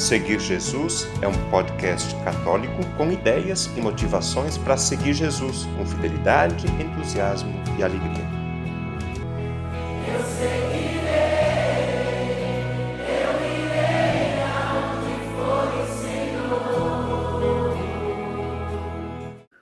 Seguir Jesus é um podcast católico com ideias e motivações para seguir Jesus com fidelidade, entusiasmo e alegria. Eu seguirei, eu irei aonde for o Senhor.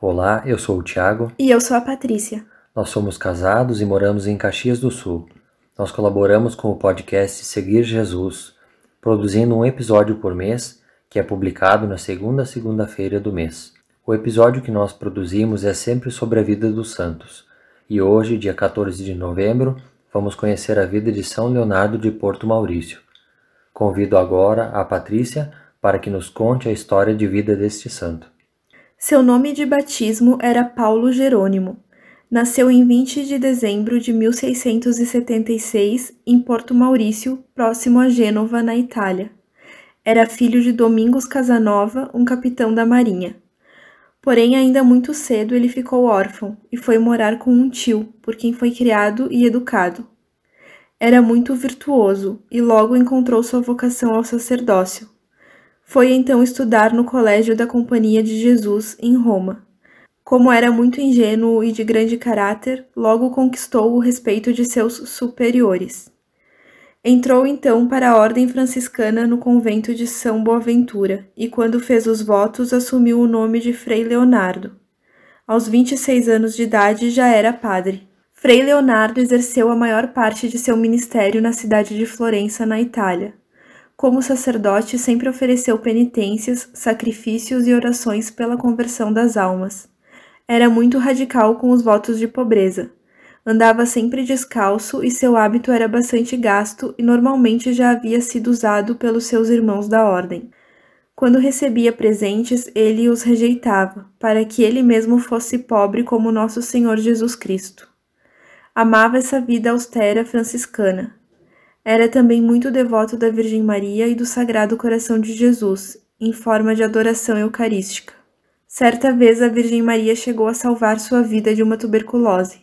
Olá, eu sou o Tiago. E eu sou a Patrícia. Nós somos casados e moramos em Caxias do Sul. Nós colaboramos com o podcast Seguir Jesus produzindo um episódio por mês, que é publicado na segunda segunda-feira do mês. O episódio que nós produzimos é sempre sobre a vida dos santos. E hoje, dia 14 de novembro, vamos conhecer a vida de São Leonardo de Porto Maurício. Convido agora a Patrícia para que nos conte a história de vida deste santo. Seu nome de batismo era Paulo Jerônimo. Nasceu em 20 de dezembro de 1676 em Porto Maurício, próximo a Gênova, na Itália. Era filho de Domingos Casanova, um capitão da marinha. Porém, ainda muito cedo ele ficou órfão e foi morar com um tio, por quem foi criado e educado. Era muito virtuoso e logo encontrou sua vocação ao sacerdócio. Foi então estudar no Colégio da Companhia de Jesus, em Roma. Como era muito ingênuo e de grande caráter, logo conquistou o respeito de seus superiores. Entrou então para a ordem franciscana no convento de São Boaventura e, quando fez os votos, assumiu o nome de Frei Leonardo. Aos 26 anos de idade já era padre. Frei Leonardo exerceu a maior parte de seu ministério na cidade de Florença, na Itália. Como sacerdote, sempre ofereceu penitências, sacrifícios e orações pela conversão das almas. Era muito radical com os votos de pobreza. Andava sempre descalço e seu hábito era bastante gasto e normalmente já havia sido usado pelos seus irmãos da ordem. Quando recebia presentes, ele os rejeitava, para que ele mesmo fosse pobre como nosso Senhor Jesus Cristo. Amava essa vida austera franciscana. Era também muito devoto da Virgem Maria e do Sagrado Coração de Jesus, em forma de adoração eucarística. Certa vez a Virgem Maria chegou a salvar sua vida de uma tuberculose.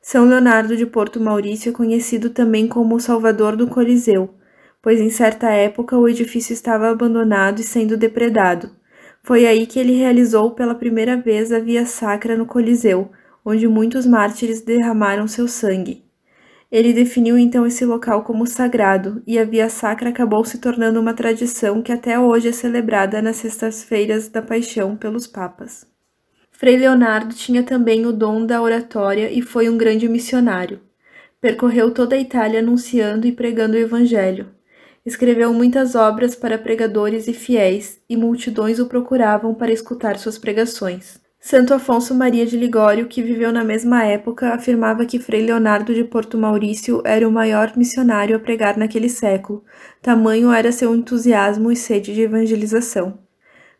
São Leonardo de Porto Maurício é conhecido também como o Salvador do Coliseu, pois em certa época o edifício estava abandonado e sendo depredado. Foi aí que ele realizou pela primeira vez a via sacra no Coliseu, onde muitos mártires derramaram seu sangue. Ele definiu então esse local como sagrado, e a Via Sacra acabou se tornando uma tradição que até hoje é celebrada nas sextas-feiras da Paixão pelos Papas. Frei Leonardo tinha também o dom da oratória e foi um grande missionário. Percorreu toda a Itália anunciando e pregando o Evangelho. Escreveu muitas obras para pregadores e fiéis, e multidões o procuravam para escutar suas pregações. Santo Afonso Maria de Ligório, que viveu na mesma época, afirmava que Frei Leonardo de Porto Maurício era o maior missionário a pregar naquele século, tamanho era seu entusiasmo e sede de evangelização.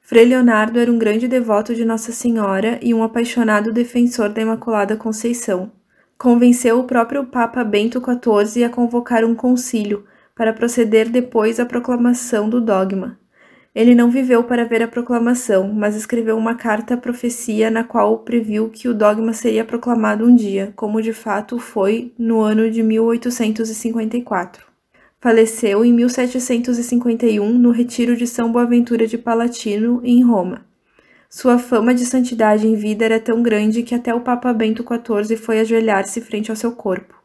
Frei Leonardo era um grande devoto de Nossa Senhora e um apaixonado defensor da Imaculada Conceição. Convenceu o próprio Papa Bento XIV a convocar um concílio para proceder depois à proclamação do dogma. Ele não viveu para ver a proclamação, mas escreveu uma carta à profecia na qual previu que o dogma seria proclamado um dia, como de fato foi no ano de 1854. Faleceu em 1751 no retiro de São Boaventura de Palatino, em Roma. Sua fama de santidade em vida era tão grande que até o Papa Bento XIV foi ajoelhar-se frente ao seu corpo.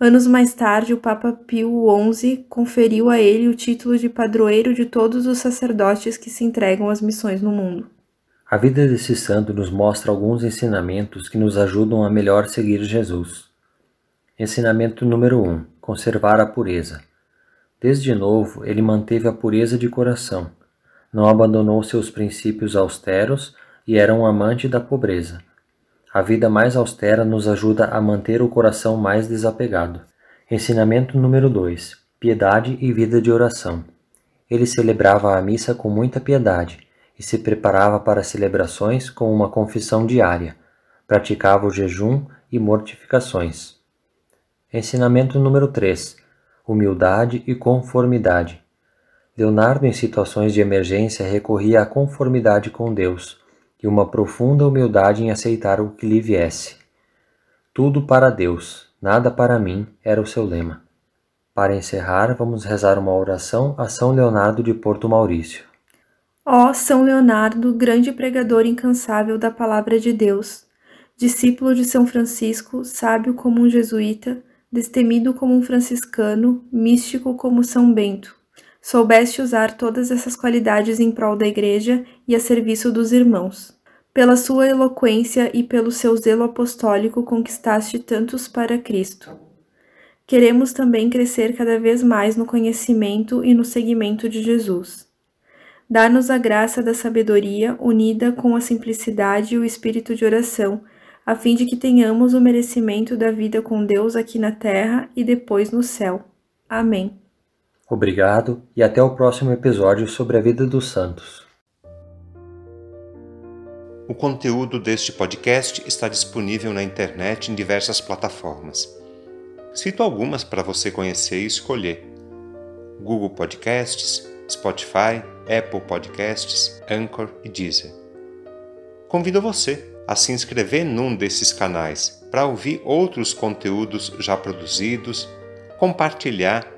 Anos mais tarde, o Papa Pio XI conferiu a ele o título de padroeiro de todos os sacerdotes que se entregam às missões no mundo. A vida desse santo nos mostra alguns ensinamentos que nos ajudam a melhor seguir Jesus. Ensinamento número 1: um, Conservar a pureza. Desde novo, ele manteve a pureza de coração, não abandonou seus princípios austeros e era um amante da pobreza. A vida mais austera nos ajuda a manter o coração mais desapegado. Ensinamento número 2: Piedade e vida de oração. Ele celebrava a missa com muita piedade e se preparava para celebrações com uma confissão diária. Praticava o jejum e mortificações. Ensinamento número 3: Humildade e conformidade. Leonardo, em situações de emergência, recorria à conformidade com Deus e uma profunda humildade em aceitar o que lhe viesse. Tudo para Deus, nada para mim, era o seu lema. Para encerrar, vamos rezar uma oração a São Leonardo de Porto Maurício. Ó São Leonardo, grande pregador incansável da palavra de Deus, discípulo de São Francisco, sábio como um jesuíta, destemido como um franciscano, místico como São Bento. Soubeste usar todas essas qualidades em prol da Igreja e a serviço dos irmãos. Pela sua eloquência e pelo seu zelo apostólico conquistaste tantos para Cristo. Queremos também crescer cada vez mais no conhecimento e no seguimento de Jesus. Dá-nos a graça da sabedoria unida com a simplicidade e o espírito de oração a fim de que tenhamos o merecimento da vida com Deus aqui na terra e depois no céu. Amém. Obrigado e até o próximo episódio sobre a vida dos santos. O conteúdo deste podcast está disponível na internet em diversas plataformas. Cito algumas para você conhecer e escolher: Google Podcasts, Spotify, Apple Podcasts, Anchor e Deezer. Convido você a se inscrever num desses canais para ouvir outros conteúdos já produzidos, compartilhar